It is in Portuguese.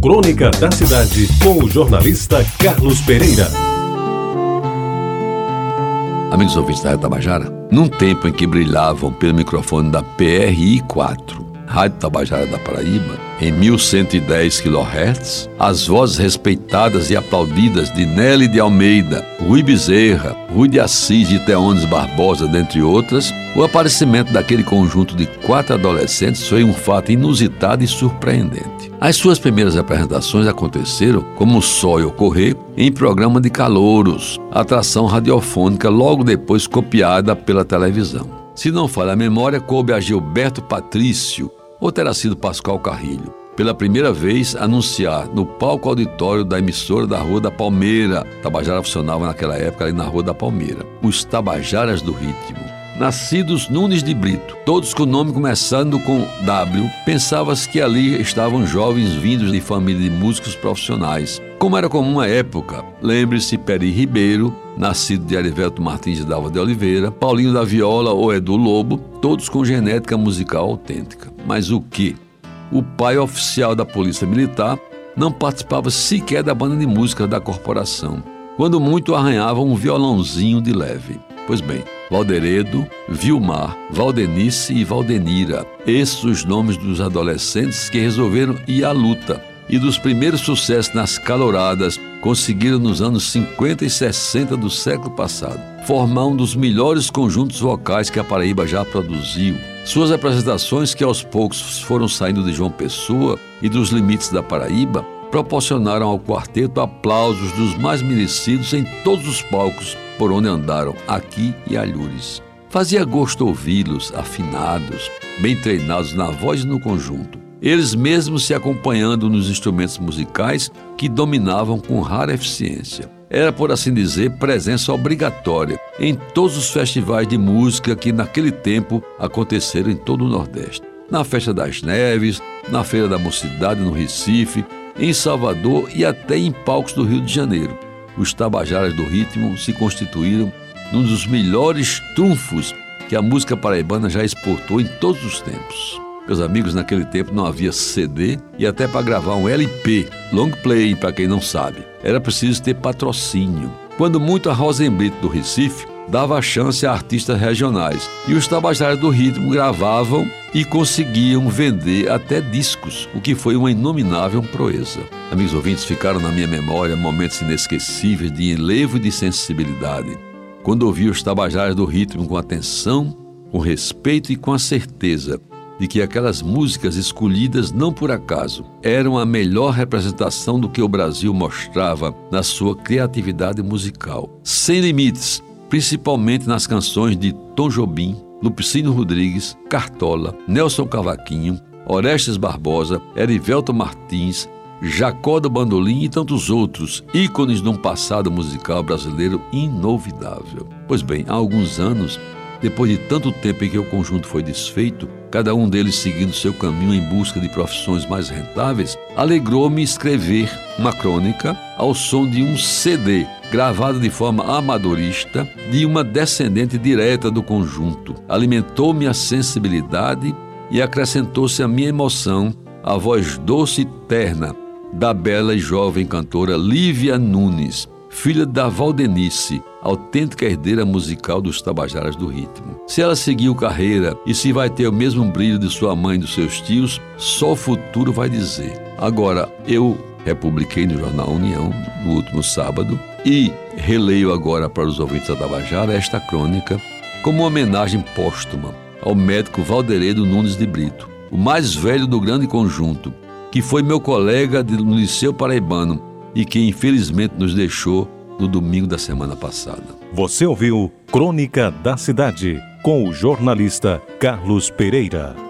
Crônica da Cidade, com o jornalista Carlos Pereira. Amigos ouvintes da Tabajara, num tempo em que brilhavam pelo microfone da PRI 4, Rádio Tabajara da Paraíba, em 1110 kHz, as vozes respeitadas e aplaudidas de Nelly de Almeida, Rui Bezerra, Rui de Assis e Teones Barbosa, dentre outras, o aparecimento daquele conjunto de quatro adolescentes foi um fato inusitado e surpreendente. As suas primeiras apresentações aconteceram, como só ocorrer, em programa de calouros, atração radiofônica logo depois copiada pela televisão. Se não falha a memória, coube a Gilberto Patrício, ou terá sido Pascoal Carrilho, pela primeira vez anunciar no palco auditório da emissora da Rua da Palmeira. Tabajara funcionava naquela época ali na Rua da Palmeira. Os Tabajaras do Ritmo. Nascidos Nunes de Brito, todos com o nome começando com W, pensava-se que ali estavam jovens vindos de família de músicos profissionais. Como era comum à época, lembre-se Peri Ribeiro, nascido de Arivelto Martins de Dalva de Oliveira, Paulinho da Viola ou Edu Lobo, todos com genética musical autêntica. Mas o que? O pai oficial da Polícia Militar não participava sequer da banda de música da corporação, quando muito arranhava um violãozinho de leve. Pois bem, Valderedo, Vilmar, Valdenice e Valdenira. Esses os nomes dos adolescentes que resolveram ir à luta e dos primeiros sucessos nas caloradas conseguiram nos anos 50 e 60 do século passado formar um dos melhores conjuntos vocais que a Paraíba já produziu. Suas apresentações, que aos poucos foram saindo de João Pessoa e dos limites da Paraíba, proporcionaram ao quarteto aplausos dos mais merecidos em todos os palcos por onde andaram, aqui e alhures. Fazia gosto ouvi-los, afinados, bem treinados na voz e no conjunto, eles mesmos se acompanhando nos instrumentos musicais que dominavam com rara eficiência. Era, por assim dizer, presença obrigatória em todos os festivais de música que naquele tempo aconteceram em todo o Nordeste. Na Festa das Neves, na Feira da Mocidade no Recife, em Salvador e até em palcos do Rio de Janeiro os Tabajaras do Ritmo se constituíram num dos melhores trunfos que a música paraibana já exportou em todos os tempos. Meus amigos, naquele tempo não havia CD e até para gravar um LP, long play para quem não sabe, era preciso ter patrocínio. Quando muito a Rosenbrito do Recife dava chance a artistas regionais e os Tabajaras do Ritmo gravavam e conseguiam vender até discos, o que foi uma inominável proeza. Amigos ouvintes, ficaram na minha memória momentos inesquecíveis de enlevo e de sensibilidade. Quando ouvi os Tabajaras do Ritmo com atenção, com respeito e com a certeza de que aquelas músicas escolhidas não por acaso eram a melhor representação do que o Brasil mostrava na sua criatividade musical. Sem limites, principalmente nas canções de Tom Jobim, Lupicínio Rodrigues, Cartola, Nelson Cavaquinho, Orestes Barbosa, Erivelto Martins, Jacó do Bandolim e tantos outros, ícones de um passado musical brasileiro inovidável. Pois bem, há alguns anos, depois de tanto tempo em que o conjunto foi desfeito, cada um deles seguindo seu caminho em busca de profissões mais rentáveis, alegrou-me escrever uma crônica ao som de um CD gravada de forma amadorista, de uma descendente direta do conjunto. Alimentou-me a sensibilidade e acrescentou-se a minha emoção a voz doce e terna da bela e jovem cantora Lívia Nunes, filha da Valdenice, autêntica herdeira musical dos Tabajaras do Ritmo. Se ela seguiu carreira e se vai ter o mesmo brilho de sua mãe e dos seus tios, só o futuro vai dizer. Agora, eu republiquei no jornal União no último sábado e releio agora para os ouvintes da Tabajara esta crônica como uma homenagem póstuma ao médico Valderedo Nunes de Brito, o mais velho do grande conjunto, que foi meu colega no Liceu Paraibano e que infelizmente nos deixou no domingo da semana passada. Você ouviu Crônica da Cidade com o jornalista Carlos Pereira.